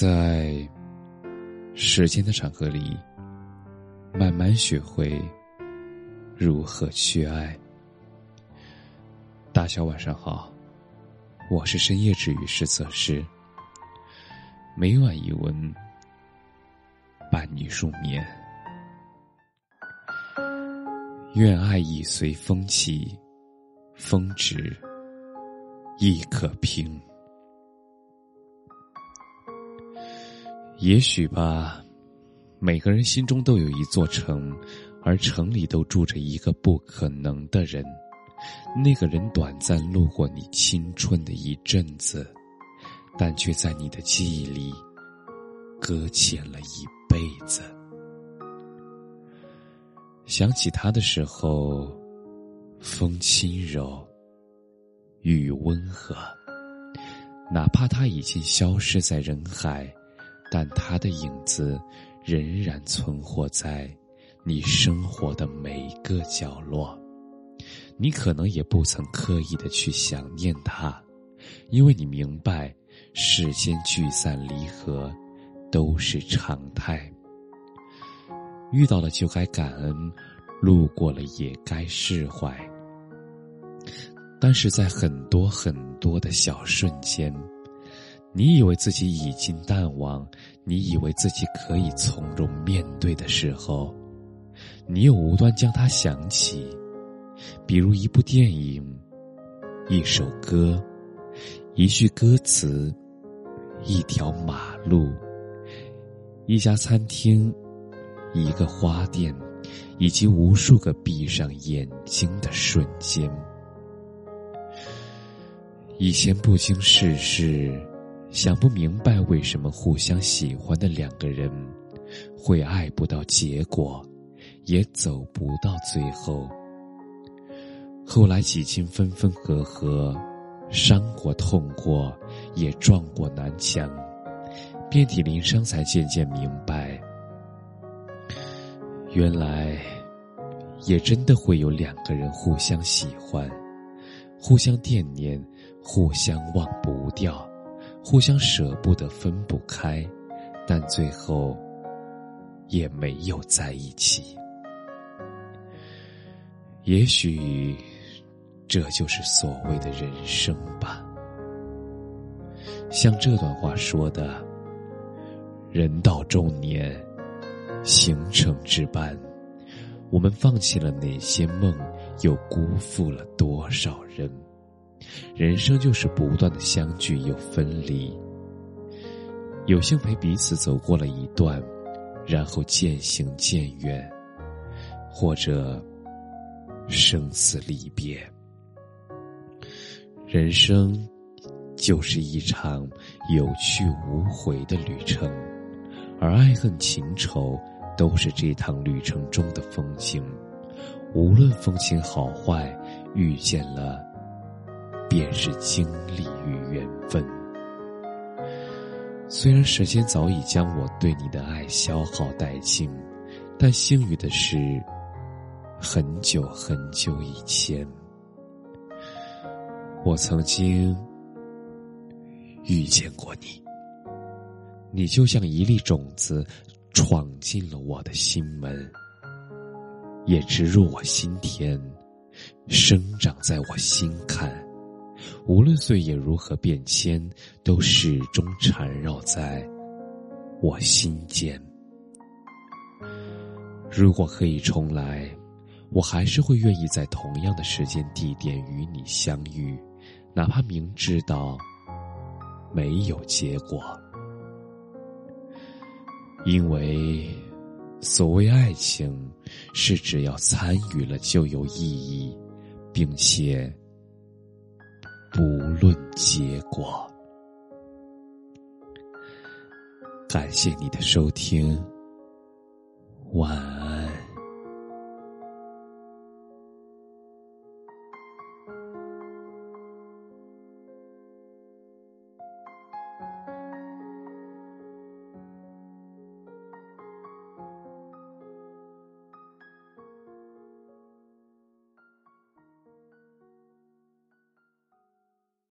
在时间的长河里，慢慢学会如何去爱。大小晚上好，我是深夜治愈师泽师，每晚一文伴你入眠。愿爱已随风起，风止亦可平。也许吧，每个人心中都有一座城，而城里都住着一个不可能的人。那个人短暂路过你青春的一阵子，但却在你的记忆里搁浅了一辈子。想起他的时候，风轻柔，雨温和，哪怕他已经消失在人海。但他的影子仍然存活在你生活的每个角落，你可能也不曾刻意的去想念他，因为你明白，世间聚散离合都是常态。遇到了就该感恩，路过了也该释怀。但是在很多很多的小瞬间。你以为自己已经淡忘，你以为自己可以从容面对的时候，你又无端将它想起，比如一部电影、一首歌、一句歌词、一条马路、一家餐厅、一个花店，以及无数个闭上眼睛的瞬间。以前不经世事。想不明白为什么互相喜欢的两个人，会爱不到结果，也走不到最后。后来几经分分合合，伤过痛过，也撞过南墙，遍体鳞伤，才渐渐明白，原来，也真的会有两个人互相喜欢，互相惦念，互相忘不掉。互相舍不得分不开，但最后也没有在一起。也许这就是所谓的人生吧。像这段话说的：“人到中年，行程之半，我们放弃了哪些梦，又辜负了多少人？”人生就是不断的相聚又分离，有幸陪彼此走过了一段，然后渐行渐远，或者生死离别。人生就是一场有去无回的旅程，而爱恨情仇都是这趟旅程中的风景。无论风景好坏，遇见了。便是经历与缘分。虽然时间早已将我对你的爱消耗殆尽，但幸运的是，很久很久以前，我曾经遇见过你。你就像一粒种子，闯进了我的心门，也植入我心田，生长在我心坎。无论岁月如何变迁，都始终缠绕在我心间。如果可以重来，我还是会愿意在同样的时间地点与你相遇，哪怕明知道没有结果。因为所谓爱情，是只要参与了就有意义，并且。不论结果，感谢你的收听，晚安。